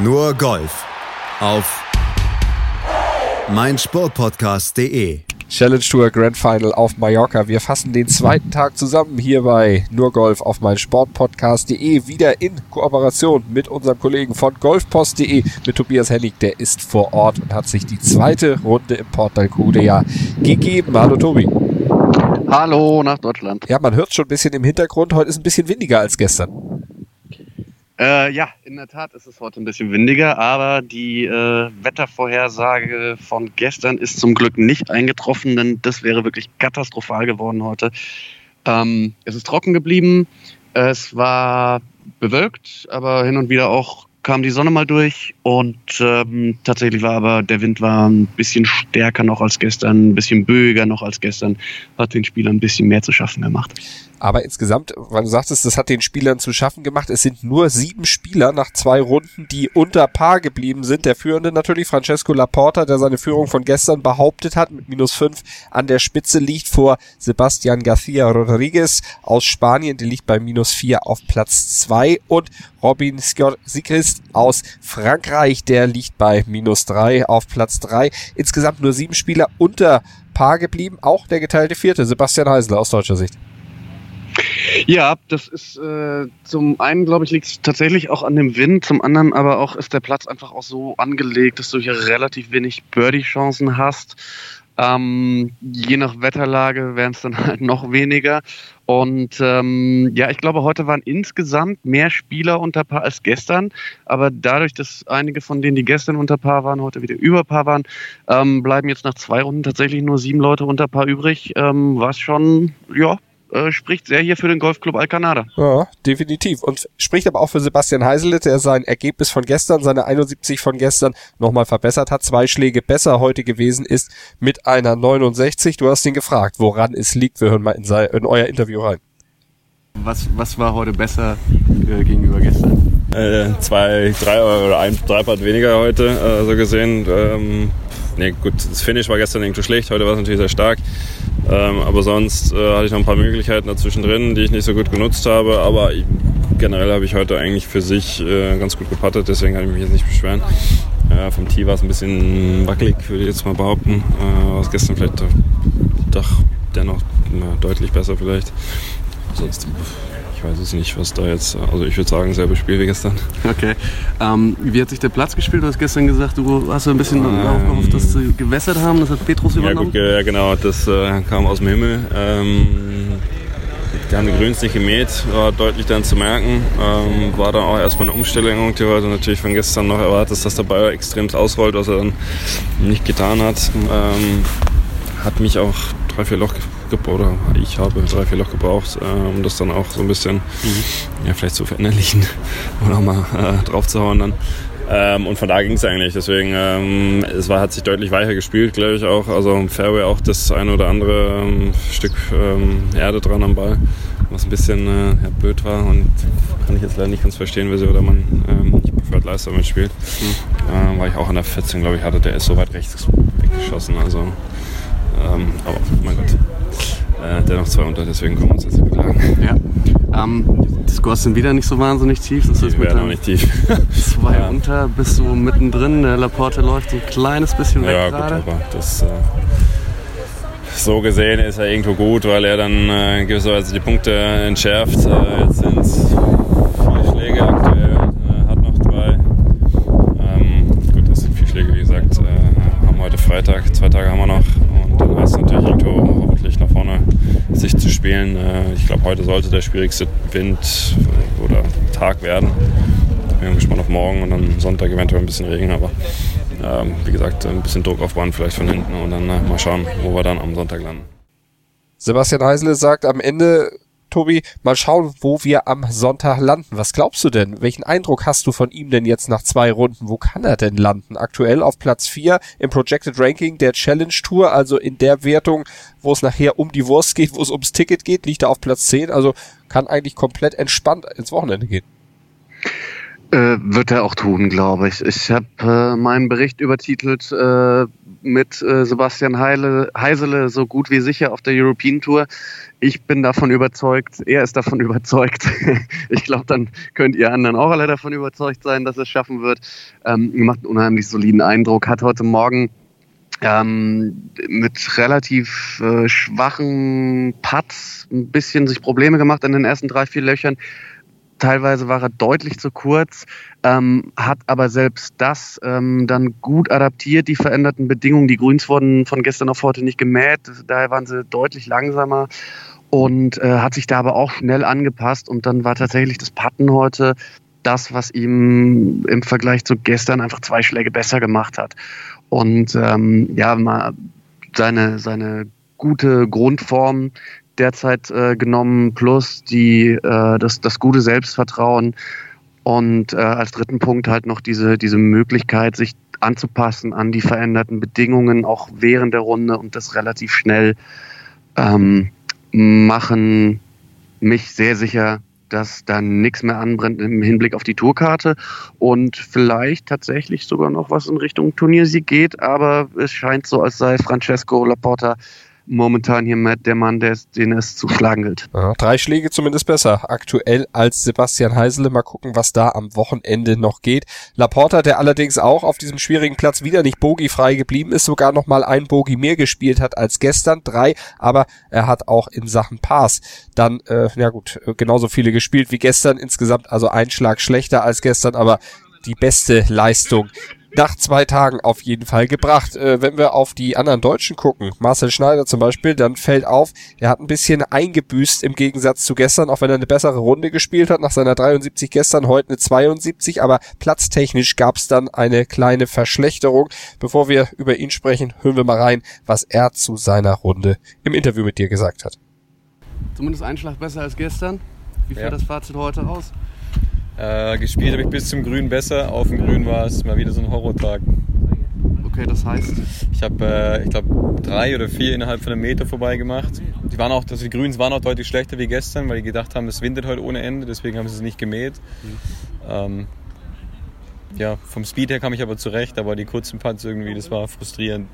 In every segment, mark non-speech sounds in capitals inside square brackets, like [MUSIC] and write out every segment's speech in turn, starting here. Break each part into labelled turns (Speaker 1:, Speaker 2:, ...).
Speaker 1: Nur Golf auf meinsportpodcast.de.
Speaker 2: Challenge Tour Grand Final auf Mallorca. Wir fassen den zweiten Tag zusammen hier bei Nur Golf auf meinsportpodcast.de wieder in Kooperation mit unserem Kollegen von golfpost.de mit Tobias Hennig. Der ist vor Ort und hat sich die zweite Runde im Port d'Alcudia gegeben. Hallo Tobi.
Speaker 3: Hallo nach Deutschland.
Speaker 2: Ja, man hört schon ein bisschen im Hintergrund. Heute ist ein bisschen windiger als gestern.
Speaker 3: Äh, ja, in der Tat ist es heute ein bisschen windiger, aber die äh, Wettervorhersage von gestern ist zum Glück nicht eingetroffen, denn das wäre wirklich katastrophal geworden heute. Ähm, es ist trocken geblieben, es war bewölkt, aber hin und wieder auch kam die Sonne mal durch und ähm, tatsächlich war aber der Wind war ein bisschen stärker noch als gestern, ein bisschen böiger noch als gestern, hat den Spielern ein bisschen mehr zu schaffen gemacht.
Speaker 2: Aber insgesamt, weil du sagtest, das hat den Spielern zu schaffen gemacht. Es sind nur sieben Spieler nach zwei Runden, die unter Paar geblieben sind. Der führende natürlich Francesco Laporta, der seine Führung von gestern behauptet hat, mit minus fünf an der Spitze liegt vor Sebastian García Rodriguez aus Spanien, der liegt bei minus vier auf Platz zwei und Robin Sigrist aus Frankreich, der liegt bei minus drei auf Platz drei. Insgesamt nur sieben Spieler unter Paar geblieben. Auch der geteilte Vierte, Sebastian Heisler aus deutscher Sicht.
Speaker 3: Ja, das ist äh, zum einen, glaube ich, liegt es tatsächlich auch an dem Wind, zum anderen aber auch ist der Platz einfach auch so angelegt, dass du hier relativ wenig Birdie-Chancen hast. Ähm, je nach Wetterlage wären es dann halt noch weniger. Und ähm, ja, ich glaube, heute waren insgesamt mehr Spieler unter Paar als gestern. Aber dadurch, dass einige von denen, die gestern unter Paar waren, heute wieder über Paar waren, ähm, bleiben jetzt nach zwei Runden tatsächlich nur sieben Leute unter Paar übrig. Ähm, was schon, ja, äh, spricht sehr hier für den Golfclub Alcanada.
Speaker 2: Ja, definitiv. Und spricht aber auch für Sebastian Heiselet, der sein Ergebnis von gestern, seine 71 von gestern, nochmal verbessert hat. Zwei Schläge besser heute gewesen ist mit einer 69. Du hast ihn gefragt, woran es liegt. Wir hören mal in, sein, in euer Interview rein.
Speaker 3: Was, was war heute besser äh, gegenüber gestern?
Speaker 4: Äh, zwei, drei oder ein, drei Part weniger heute, äh, so gesehen. Ähm, nee, gut, das Finish war gestern irgendwie schlecht, heute war es natürlich sehr stark. Ähm, aber sonst äh, hatte ich noch ein paar Möglichkeiten dazwischen drin, die ich nicht so gut genutzt habe. Aber ich, generell habe ich heute eigentlich für sich äh, ganz gut gepattet, deswegen kann ich mich jetzt nicht beschweren. Äh, vom Tee war es ein bisschen wackelig, würde ich jetzt mal behaupten. Äh, war es gestern vielleicht doch dennoch deutlich besser vielleicht. Sonst ich weiß es nicht, was da jetzt. Also ich würde sagen, selbe Spiel wie gestern.
Speaker 3: Okay. Ähm, wie hat sich der Platz gespielt? Du hast gestern gesagt, du hast ein bisschen ähm, darauf gehofft, dass sie gewässert haben. Das hat Petrus übernommen.
Speaker 4: Ja, gut, genau. Das äh, kam aus dem Himmel. Ähm, die haben die Grüns nicht gemäht, war deutlich dann zu merken. Ähm, war dann auch erstmal eine Umstellung, die heute natürlich von gestern noch erwartet, dass der Ball extrem ausrollt, was er dann nicht getan hat. Ähm, hat mich auch drei, vier Loch oder ich habe drei, vier Loch gebraucht, äh, um das dann auch so ein bisschen mhm. ja, vielleicht zu verinnerlichen [LAUGHS] oder mal äh, draufzuhauen dann. Ähm, und von da ging es eigentlich. Deswegen, ähm, es war, hat sich deutlich weicher gespielt, glaube ich auch. Also im Fairway auch das eine oder andere ähm, Stück ähm, Erde dran am Ball, was ein bisschen äh, ja, blöd war. Und kann ich jetzt leider nicht ganz verstehen, wieso der Mann ähm, nicht preferred Leister mitspielt. Mhm. Äh, war ich auch an der 14, glaube ich, hatte. Der ist so weit rechts weggeschossen. Also, ähm, aber mein Gott äh, dennoch zwei unter, deswegen können wir uns jetzt nicht beklagen.
Speaker 3: Ja. Ähm, die Scores sind wieder nicht so wahnsinnig tief.
Speaker 4: Das ist mit noch nicht tief. [LAUGHS]
Speaker 3: zwei ja. unter, bist du mittendrin. Der Laporte läuft so ein kleines bisschen weg
Speaker 4: ja,
Speaker 3: gerade.
Speaker 4: Gut, aber das, äh, so gesehen ist er irgendwo gut, weil er dann äh, gewisserweise die Punkte entschärft. Äh, jetzt sind es vier Schläge aktuell, äh, hat noch drei. Ähm, gut, das sind vier Schläge, wie gesagt. Äh, haben heute Freitag, zwei Tage haben wir noch. Und dann heißt es natürlich irgendwo hoffentlich nach vorne sich zu spielen. Äh, ich glaube, heute sollte der schwierigste Wind oder Tag werden. Ich bin gespannt auf morgen und dann Sonntag eventuell ein bisschen Regen, aber ähm, wie gesagt, ein bisschen Druck aufbauen vielleicht von hinten und dann äh, mal schauen, wo wir dann am Sonntag landen.
Speaker 2: Sebastian Heisele sagt am Ende, Tobi, mal schauen, wo wir am Sonntag landen. Was glaubst du denn? Welchen Eindruck hast du von ihm denn jetzt nach zwei Runden? Wo kann er denn landen? Aktuell auf Platz 4 im Projected Ranking der Challenge Tour, also in der Wertung, wo es nachher um die Wurst geht, wo es ums Ticket geht, liegt er auf Platz 10, also kann eigentlich komplett entspannt ins Wochenende gehen.
Speaker 3: Äh, wird er auch tun, glaube ich. Ich habe äh, meinen Bericht übertitelt, äh, mit äh, Sebastian Heile, Heisele so gut wie sicher auf der European Tour. Ich bin davon überzeugt, er ist davon [LAUGHS] überzeugt. ich glaube, dann könnt ihr anderen auch alle davon überzeugt sein, dass er es schaffen wird. Ähm, macht einen unheimlich soliden Eindruck, hat heute Morgen ähm, mit relativ äh, schwachen Putts ein bisschen sich Probleme gemacht in den ersten drei, vier Löchern. Teilweise war er deutlich zu kurz, ähm, hat aber selbst das ähm, dann gut adaptiert, die veränderten Bedingungen. Die Grüns wurden von gestern auf heute nicht gemäht, daher waren sie deutlich langsamer und äh, hat sich da aber auch schnell angepasst und dann war tatsächlich das Putten heute das, was ihm im Vergleich zu gestern einfach zwei Schläge besser gemacht hat. Und ähm, ja, mal seine, seine gute Grundform derzeit äh, genommen, plus die, äh, das, das gute Selbstvertrauen und äh, als dritten Punkt halt noch diese, diese Möglichkeit, sich anzupassen an die veränderten Bedingungen, auch während der Runde und das relativ schnell ähm, machen. Mich sehr sicher, dass da nichts mehr anbrennt im Hinblick auf die Tourkarte und vielleicht tatsächlich sogar noch was in Richtung Turniersieg geht, aber es scheint so, als sei Francesco Laporta momentan hier mit der Mann, der, den es zu schlagen gilt.
Speaker 2: Ja, drei Schläge zumindest besser aktuell als Sebastian Heisele. Mal gucken, was da am Wochenende noch geht. Laporta, der allerdings auch auf diesem schwierigen Platz wieder nicht bogiefrei geblieben ist, sogar noch mal ein Bogi mehr gespielt hat als gestern, drei, aber er hat auch in Sachen Pass dann, äh, ja gut, genauso viele gespielt wie gestern insgesamt, also ein Schlag schlechter als gestern, aber die beste Leistung nach zwei Tagen auf jeden Fall gebracht. Äh, wenn wir auf die anderen Deutschen gucken, Marcel Schneider zum Beispiel, dann fällt auf, er hat ein bisschen eingebüßt im Gegensatz zu gestern, auch wenn er eine bessere Runde gespielt hat, nach seiner 73 gestern, heute eine 72, aber platztechnisch gab es dann eine kleine Verschlechterung. Bevor wir über ihn sprechen, hören wir mal rein, was er zu seiner Runde im Interview mit dir gesagt hat.
Speaker 3: Zumindest ein Schlag besser als gestern. Wie fällt ja. das Fazit heute aus?
Speaker 4: Äh, gespielt habe ich bis zum Grün besser. Auf dem Grün war es mal wieder so ein Horrortag.
Speaker 3: Okay, das heißt?
Speaker 4: Ich habe, äh, ich glaube, drei oder vier innerhalb von einem Meter vorbei gemacht. Die, waren auch, also die Grüns waren auch deutlich schlechter wie gestern, weil die gedacht haben, es windet heute ohne Ende, deswegen haben sie es nicht gemäht. Mhm. Ähm, ja, vom Speed her kam ich aber zurecht, aber die kurzen Putts irgendwie, das war frustrierend.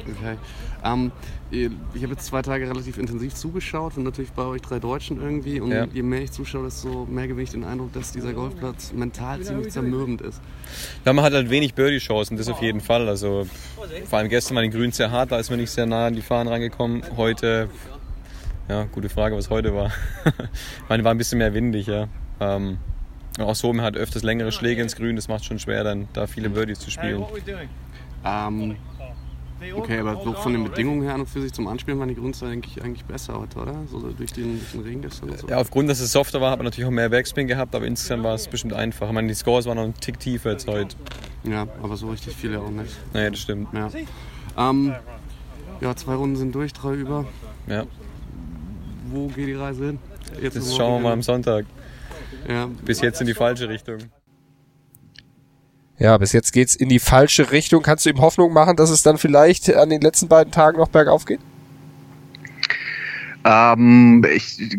Speaker 3: Okay. Ähm, ich habe jetzt zwei Tage relativ intensiv zugeschaut und natürlich bei euch drei Deutschen irgendwie. Und ja. je mehr ich zuschaue, desto mehr gewinne ich den Eindruck, dass dieser Golfplatz mental ziemlich zermürbend ist.
Speaker 4: Ja, man hat halt wenig Birdie-Chancen, das auf jeden Fall. Also vor allem gestern war den Grün sehr hart, da ist man nicht sehr nah an die Fahnen rangekommen. Heute, ja, gute Frage, was heute war. [LAUGHS] ich meine, war ein bisschen mehr windig, ja. Ähm, auch so, man hat öfters längere Schläge ins Grün, das macht schon schwer, dann da viele Birdies zu spielen.
Speaker 3: Ähm, Okay, aber so von den Bedingungen her und für sich zum Anspielen waren die Grüns eigentlich, eigentlich besser heute, oder? So durch den, durch den Regen gestern und so.
Speaker 4: Ja, aufgrund, dass es softer war, hat man natürlich auch mehr Backspin gehabt, aber insgesamt war es bestimmt einfacher. Ich meine, die Scores waren noch ein Tick tiefer als heute.
Speaker 3: Ja, aber so richtig viele auch nicht.
Speaker 4: Naja, das stimmt.
Speaker 3: Ja. Ähm, ja, zwei Runden sind durch, drei über.
Speaker 4: Ja.
Speaker 3: Wo geht die Reise hin?
Speaker 4: Jetzt das schauen wir mal am Sonntag. Ja. Bis jetzt in die falsche Richtung.
Speaker 2: Ja, bis jetzt geht's in die falsche Richtung. Kannst du ihm Hoffnung machen, dass es dann vielleicht an den letzten beiden Tagen noch bergauf geht?
Speaker 3: Ähm, ich,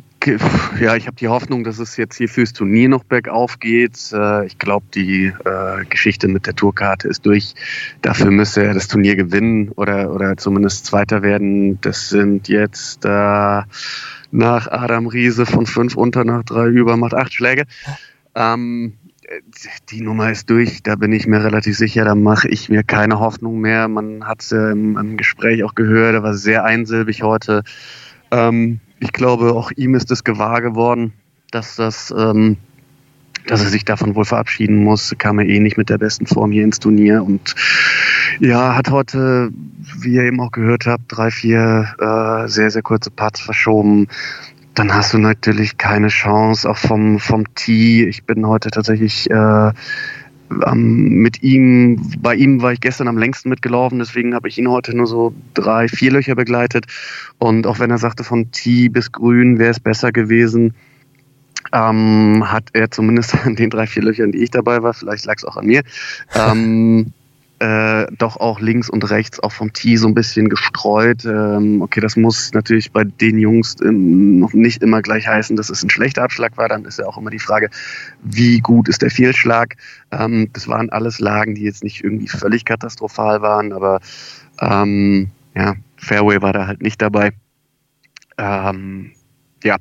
Speaker 3: ja, ich habe die Hoffnung, dass es jetzt hier fürs Turnier noch bergauf geht. Äh, ich glaube, die äh, Geschichte mit der Tourkarte ist durch. Dafür müsste er das Turnier gewinnen oder, oder zumindest Zweiter werden. Das sind jetzt äh, nach Adam Riese von fünf unter nach drei über, macht acht Schläge. Ähm, die Nummer ist durch, da bin ich mir relativ sicher, da mache ich mir keine Hoffnung mehr. Man hat es ja im, im, Gespräch auch gehört, er war sehr einsilbig heute. Ähm, ich glaube, auch ihm ist es gewahr geworden, dass das, ähm, dass er sich davon wohl verabschieden muss. Kam er eh nicht mit der besten Form hier ins Turnier und ja, hat heute, wie ihr eben auch gehört habt, drei, vier äh, sehr, sehr kurze Parts verschoben dann hast du natürlich keine Chance, auch vom, vom Tee. Ich bin heute tatsächlich äh, mit ihm, bei ihm war ich gestern am längsten mitgelaufen, deswegen habe ich ihn heute nur so drei, vier Löcher begleitet. Und auch wenn er sagte, von Tee bis Grün wäre es besser gewesen, ähm, hat er zumindest [LAUGHS] an den drei, vier Löchern, die ich dabei war, vielleicht lag es auch an mir, ähm, äh, doch auch links und rechts auch vom Tee so ein bisschen gestreut. Ähm, okay, das muss natürlich bei den Jungs ähm, noch nicht immer gleich heißen, dass es ein schlechter Abschlag war. Dann ist ja auch immer die Frage, wie gut ist der Fehlschlag. Ähm, das waren alles Lagen, die jetzt nicht irgendwie völlig katastrophal waren, aber Ähm, ja, Fairway war da halt nicht dabei. Ähm, ja,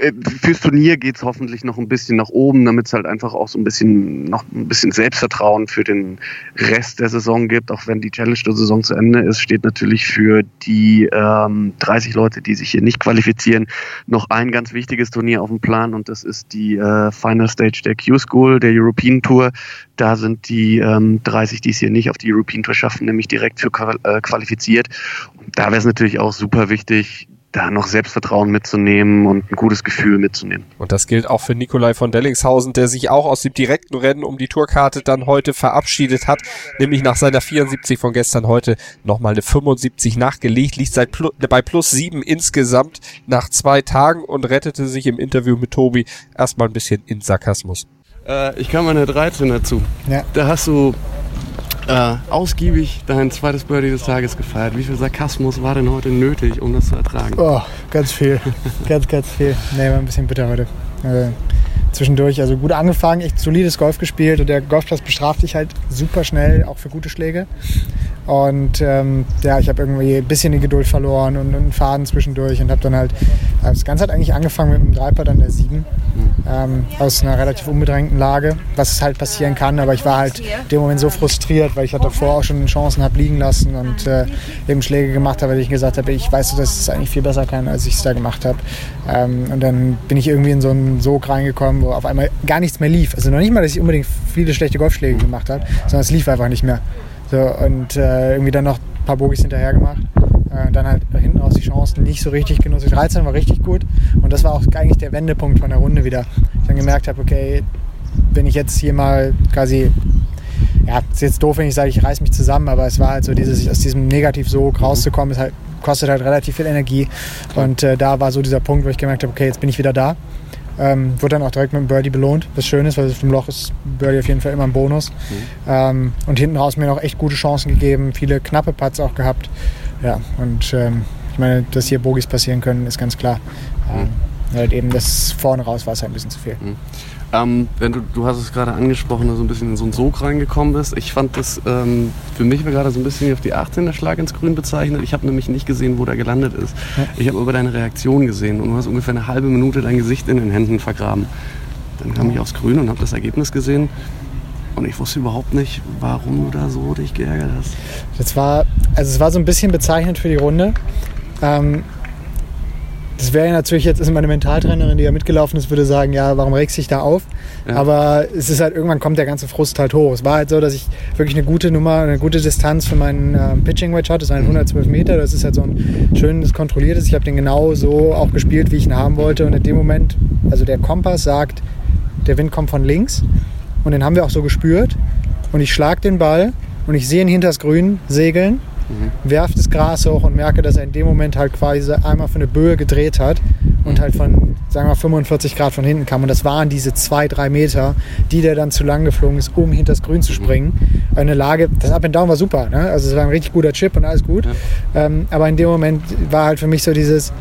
Speaker 3: äh, fürs Turnier geht's hoffentlich noch ein bisschen nach oben, damit es halt einfach auch so ein bisschen noch ein bisschen Selbstvertrauen für den Rest der Saison gibt. Auch wenn die Challenge der Saison zu Ende ist, steht natürlich für die ähm, 30 Leute, die sich hier nicht qualifizieren, noch ein ganz wichtiges Turnier auf dem Plan und das ist die äh, Final Stage der Q-School, der European Tour. Da sind die ähm, 30, die es hier nicht auf die European Tour schaffen, nämlich direkt für äh, qualifiziert. Und da wäre es natürlich auch super wichtig, da noch Selbstvertrauen mitzunehmen und ein gutes Gefühl mitzunehmen.
Speaker 2: Und das gilt auch für Nikolai von Dellingshausen, der sich auch aus dem direkten Rennen um die Tourkarte dann heute verabschiedet hat, nämlich nach seiner 74 von gestern heute nochmal eine 75 nachgelegt, liegt seit plus, bei plus sieben insgesamt nach zwei Tagen und rettete sich im Interview mit Tobi erstmal ein bisschen in Sarkasmus.
Speaker 5: Äh, ich kam an der 13 dazu.
Speaker 6: Ja.
Speaker 5: Da hast du äh, ausgiebig dein zweites Birdie des Tages gefeiert. Wie viel Sarkasmus war denn heute nötig, um das zu ertragen?
Speaker 6: Oh, ganz viel. ganz, ganz viel. Nee, war ein bisschen bitter heute. Also, zwischendurch, also gut angefangen, echt solides Golf gespielt und der Golfplatz bestraft dich halt super schnell, auch für gute Schläge. Und ähm, ja, ich habe irgendwie ein bisschen die Geduld verloren und einen Faden zwischendurch und habe dann halt, das Ganze hat eigentlich angefangen mit einem Dreipad an der 7 ähm, aus einer relativ unbedrängten Lage, was halt passieren kann, aber ich war halt in dem Moment so frustriert, weil ich halt davor auch schon Chancen habe liegen lassen und äh, eben Schläge gemacht habe, weil ich gesagt habe, ich weiß, dass es eigentlich viel besser kann, als ich es da gemacht habe. Ähm, und dann bin ich irgendwie in so einen Sog reingekommen, wo auf einmal gar nichts mehr lief. Also noch nicht mal, dass ich unbedingt viele schlechte Golfschläge gemacht habe, sondern es lief einfach nicht mehr. So, und äh, irgendwie dann noch ein paar Bogies hinterher gemacht. Äh, dann halt hinten raus die Chancen nicht so richtig genutzt. Die 13 war richtig gut und das war auch eigentlich der Wendepunkt von der Runde wieder. Ich dann gemerkt habe, okay, wenn ich jetzt hier mal quasi, ja, ist jetzt doof, wenn ich sage, ich reiß mich zusammen, aber es war halt so dieses, aus diesem Negativ-Sog rauszukommen, ist halt, kostet halt relativ viel Energie und äh, da war so dieser Punkt, wo ich gemerkt habe, okay, jetzt bin ich wieder da. Ähm, wurde dann auch direkt mit einem Birdie belohnt, was schön ist, weil dem Loch ist Birdie auf jeden Fall immer ein Bonus. Mhm. Ähm, und hinten raus mir noch echt gute Chancen gegeben, viele knappe Putts auch gehabt. Ja, und ähm, ich meine, dass hier Bogies passieren können, ist ganz klar. Mhm. Halt eben das vorne raus war es halt ein bisschen zu viel.
Speaker 5: Mhm. Ähm, wenn du, du hast es gerade angesprochen, dass du ein bisschen in so einen Sog reingekommen bist. Ich fand das, ähm, für mich war gerade so ein bisschen wie auf die 18 der Schlag ins Grün bezeichnet. Ich habe nämlich nicht gesehen, wo der gelandet ist. Ich habe aber deine Reaktion gesehen und du hast ungefähr eine halbe Minute dein Gesicht in den Händen vergraben. Dann kam ich aufs Grün und habe das Ergebnis gesehen. Und ich wusste überhaupt nicht, warum du da so dich geärgert hast.
Speaker 6: Das war, also es war so ein bisschen bezeichnend für die Runde. Ähm, das wäre ja natürlich jetzt, ist meine Mentaltrainerin, die ja mitgelaufen ist, würde sagen, ja, warum regst du dich da auf? Ja. Aber es ist halt, irgendwann kommt der ganze Frust halt hoch. Es war halt so, dass ich wirklich eine gute Nummer, eine gute Distanz für meinen ähm, Pitching Wedge hatte. Das waren 112 Meter. Das ist halt so ein schönes, kontrolliertes. Ich habe den genau so auch gespielt, wie ich ihn haben wollte. Und in dem Moment, also der Kompass sagt, der Wind kommt von links. Und den haben wir auch so gespürt. Und ich schlage den Ball und ich sehe ihn hinters Grün segeln mhm. werfe das Gras hoch und merke, dass er in dem Moment halt quasi einmal für eine Böe gedreht hat und halt von, sagen wir 45 Grad von hinten kam. Und das waren diese zwei, drei Meter, die der dann zu lang geflogen ist, um hinter das Grün zu springen. Eine Lage, das Up and Down war super, ne? also es war ein richtig guter Chip und alles gut. Ja. Ähm, aber in dem Moment war halt für mich so dieses,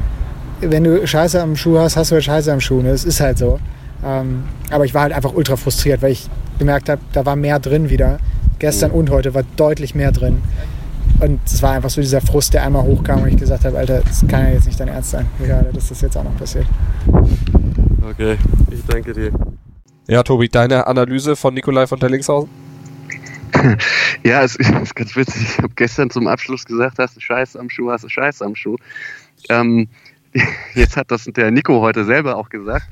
Speaker 6: wenn du Scheiße am Schuh hast, hast du halt Scheiße am Schuh. Ne? Das ist halt so. Ähm, aber ich war halt einfach ultra frustriert, weil ich gemerkt habe, da war mehr drin wieder. Gestern und heute war deutlich mehr drin. Und es war einfach so dieser Frust, der einmal hochkam und ich gesagt habe, Alter, das kann ja jetzt nicht dein Ernst sein, gerade, dass das jetzt auch noch passiert.
Speaker 5: Okay, ich danke dir.
Speaker 2: Ja, Tobi, deine Analyse von Nikolai von Tellingshausen? [LAUGHS]
Speaker 3: ja, es [LAUGHS] ist ganz witzig. Ich habe gestern zum Abschluss gesagt, hast du Scheiß am Schuh, hast du Scheiß am Schuh. Ähm, [LAUGHS] jetzt hat das der Nico heute selber auch gesagt.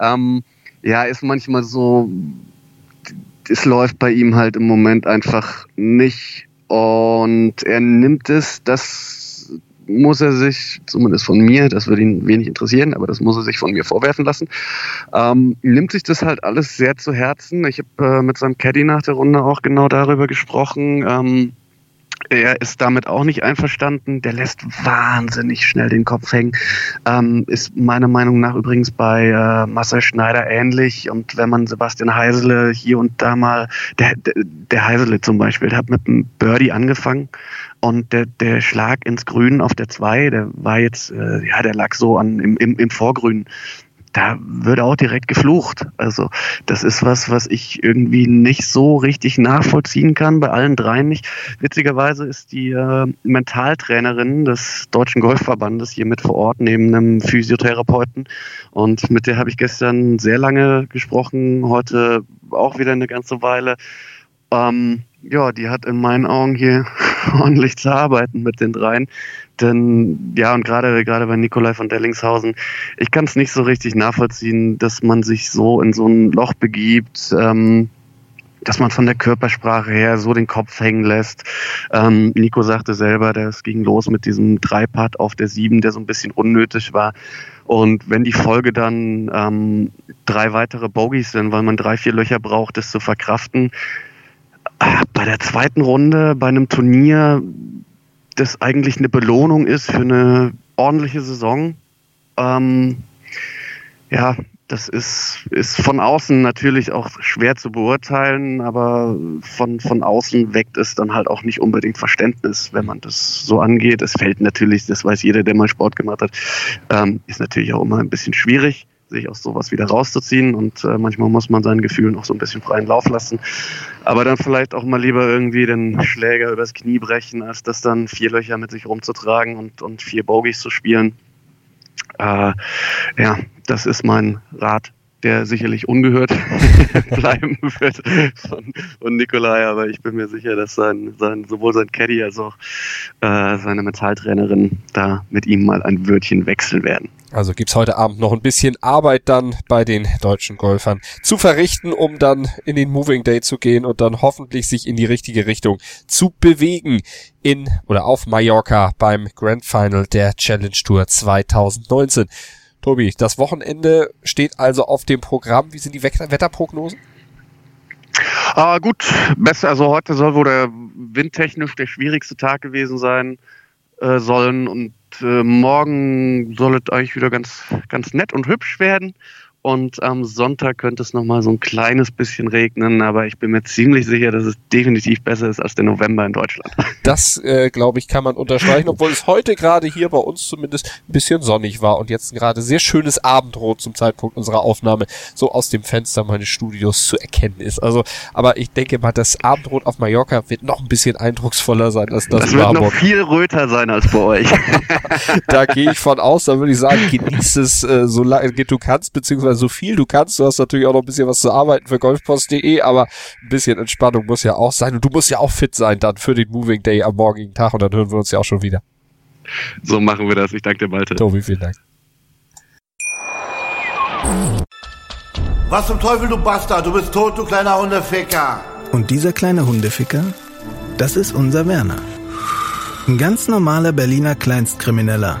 Speaker 3: Ähm, ja, ist manchmal so, es läuft bei ihm halt im Moment einfach nicht und er nimmt es, das muss er sich, zumindest von mir, das würde ihn wenig interessieren, aber das muss er sich von mir vorwerfen lassen, ähm, nimmt sich das halt alles sehr zu Herzen. Ich habe äh, mit seinem Caddy nach der Runde auch genau darüber gesprochen. Ähm, er ist damit auch nicht einverstanden. Der lässt wahnsinnig schnell den Kopf hängen. Ähm, ist meiner Meinung nach übrigens bei äh, Marcel Schneider ähnlich. Und wenn man Sebastian Heisele hier und da mal, der, der, der Heisele zum Beispiel, der hat mit einem Birdie angefangen und der, der Schlag ins Grün auf der 2, der war jetzt, äh, ja, der lag so an im, im, im Vorgrün da würde auch direkt geflucht. Also das ist was, was ich irgendwie nicht so richtig nachvollziehen kann, bei allen dreien nicht. Witzigerweise ist die äh, Mentaltrainerin des Deutschen Golfverbandes hier mit vor Ort neben einem Physiotherapeuten und mit der habe ich gestern sehr lange gesprochen, heute auch wieder eine ganze Weile. Ähm, ja, die hat in meinen Augen hier [LAUGHS] ordentlich zu arbeiten mit den dreien. Denn ja, und gerade gerade bei Nikolai von Dellingshausen, ich kann es nicht so richtig nachvollziehen, dass man sich so in so ein Loch begibt, ähm, dass man von der Körpersprache her so den Kopf hängen lässt. Ähm, Nico sagte selber, das ging los mit diesem Dreipad auf der Sieben, der so ein bisschen unnötig war. Und wenn die Folge dann ähm, drei weitere Bogies sind, weil man drei, vier Löcher braucht, das zu verkraften, bei der zweiten Runde bei einem Turnier, das eigentlich eine Belohnung ist für eine ordentliche Saison. Ähm, ja, das ist, ist von außen natürlich auch schwer zu beurteilen, aber von, von außen weckt es dann halt auch nicht unbedingt Verständnis, wenn man das so angeht. Es fällt natürlich, das weiß jeder, der mal Sport gemacht hat, ähm, ist natürlich auch immer ein bisschen schwierig sich aus sowas wieder rauszuziehen und äh, manchmal muss man seinen Gefühlen auch so ein bisschen freien Lauf lassen. Aber dann vielleicht auch mal lieber irgendwie den Schläger übers Knie brechen, als das dann vier Löcher mit sich rumzutragen und, und vier Bogies zu spielen. Äh, ja, das ist mein Rat der sicherlich ungehört [LAUGHS] bleiben wird von, von Nikolai, aber ich bin mir sicher, dass sein, sein, sowohl sein Caddy als auch äh, seine Metalltrainerin da mit ihm mal ein Wörtchen wechseln werden.
Speaker 2: Also gibt's heute Abend noch ein bisschen Arbeit dann bei den deutschen Golfern zu verrichten, um dann in den Moving Day zu gehen und dann hoffentlich sich in die richtige Richtung zu bewegen in oder auf Mallorca beim Grand Final der Challenge Tour 2019. Tobi, das Wochenende steht also auf dem Programm. Wie sind die Wetterprognosen?
Speaker 3: Ah, gut, besser. Also heute soll wohl der windtechnisch der schwierigste Tag gewesen sein äh, sollen und äh, morgen soll es eigentlich wieder ganz, ganz nett und hübsch werden. Und am Sonntag könnte es nochmal so ein kleines bisschen regnen, aber ich bin mir ziemlich sicher, dass es definitiv besser ist als der November in Deutschland. [LAUGHS]
Speaker 2: Das, äh, glaube ich, kann man unterstreichen, obwohl es heute gerade hier bei uns zumindest ein bisschen sonnig war und jetzt gerade sehr schönes Abendrot zum Zeitpunkt unserer Aufnahme so aus dem Fenster meines Studios zu erkennen ist. Also, aber ich denke mal, das Abendrot auf Mallorca wird noch ein bisschen eindrucksvoller sein als das,
Speaker 3: das wird noch viel röter sein als bei euch. [LAUGHS]
Speaker 2: da gehe ich von aus, da würde ich sagen, genieß es äh, so lange du kannst, beziehungsweise so viel du kannst. Du hast natürlich auch noch ein bisschen was zu arbeiten für golfpost.de, aber ein bisschen Entspannung muss ja auch sein. Und du musst ja auch fit sein dann für den Moving Day am morgigen Tag und dann hören wir uns ja auch schon wieder.
Speaker 3: So machen wir das. Ich danke dir, Malte.
Speaker 2: Tobi, vielen Dank.
Speaker 7: Was zum Teufel, du Bastard? Du bist tot, du kleiner Hundeficker.
Speaker 8: Und dieser kleine Hundeficker, das ist unser Werner. Ein ganz normaler Berliner Kleinstkrimineller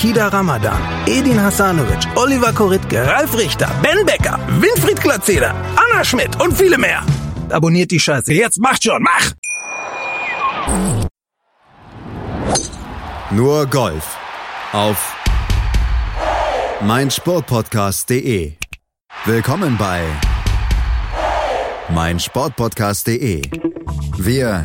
Speaker 8: Kida Ramadan, Edin Hasanovic, Oliver Koritke, Ralf Richter, Ben Becker, Winfried Glatzeder, Anna Schmidt und viele mehr. Abonniert die Scheiße. Jetzt macht schon, mach!
Speaker 1: Nur Golf auf meinsportpodcast.de. Willkommen bei meinsportpodcast.de. Wir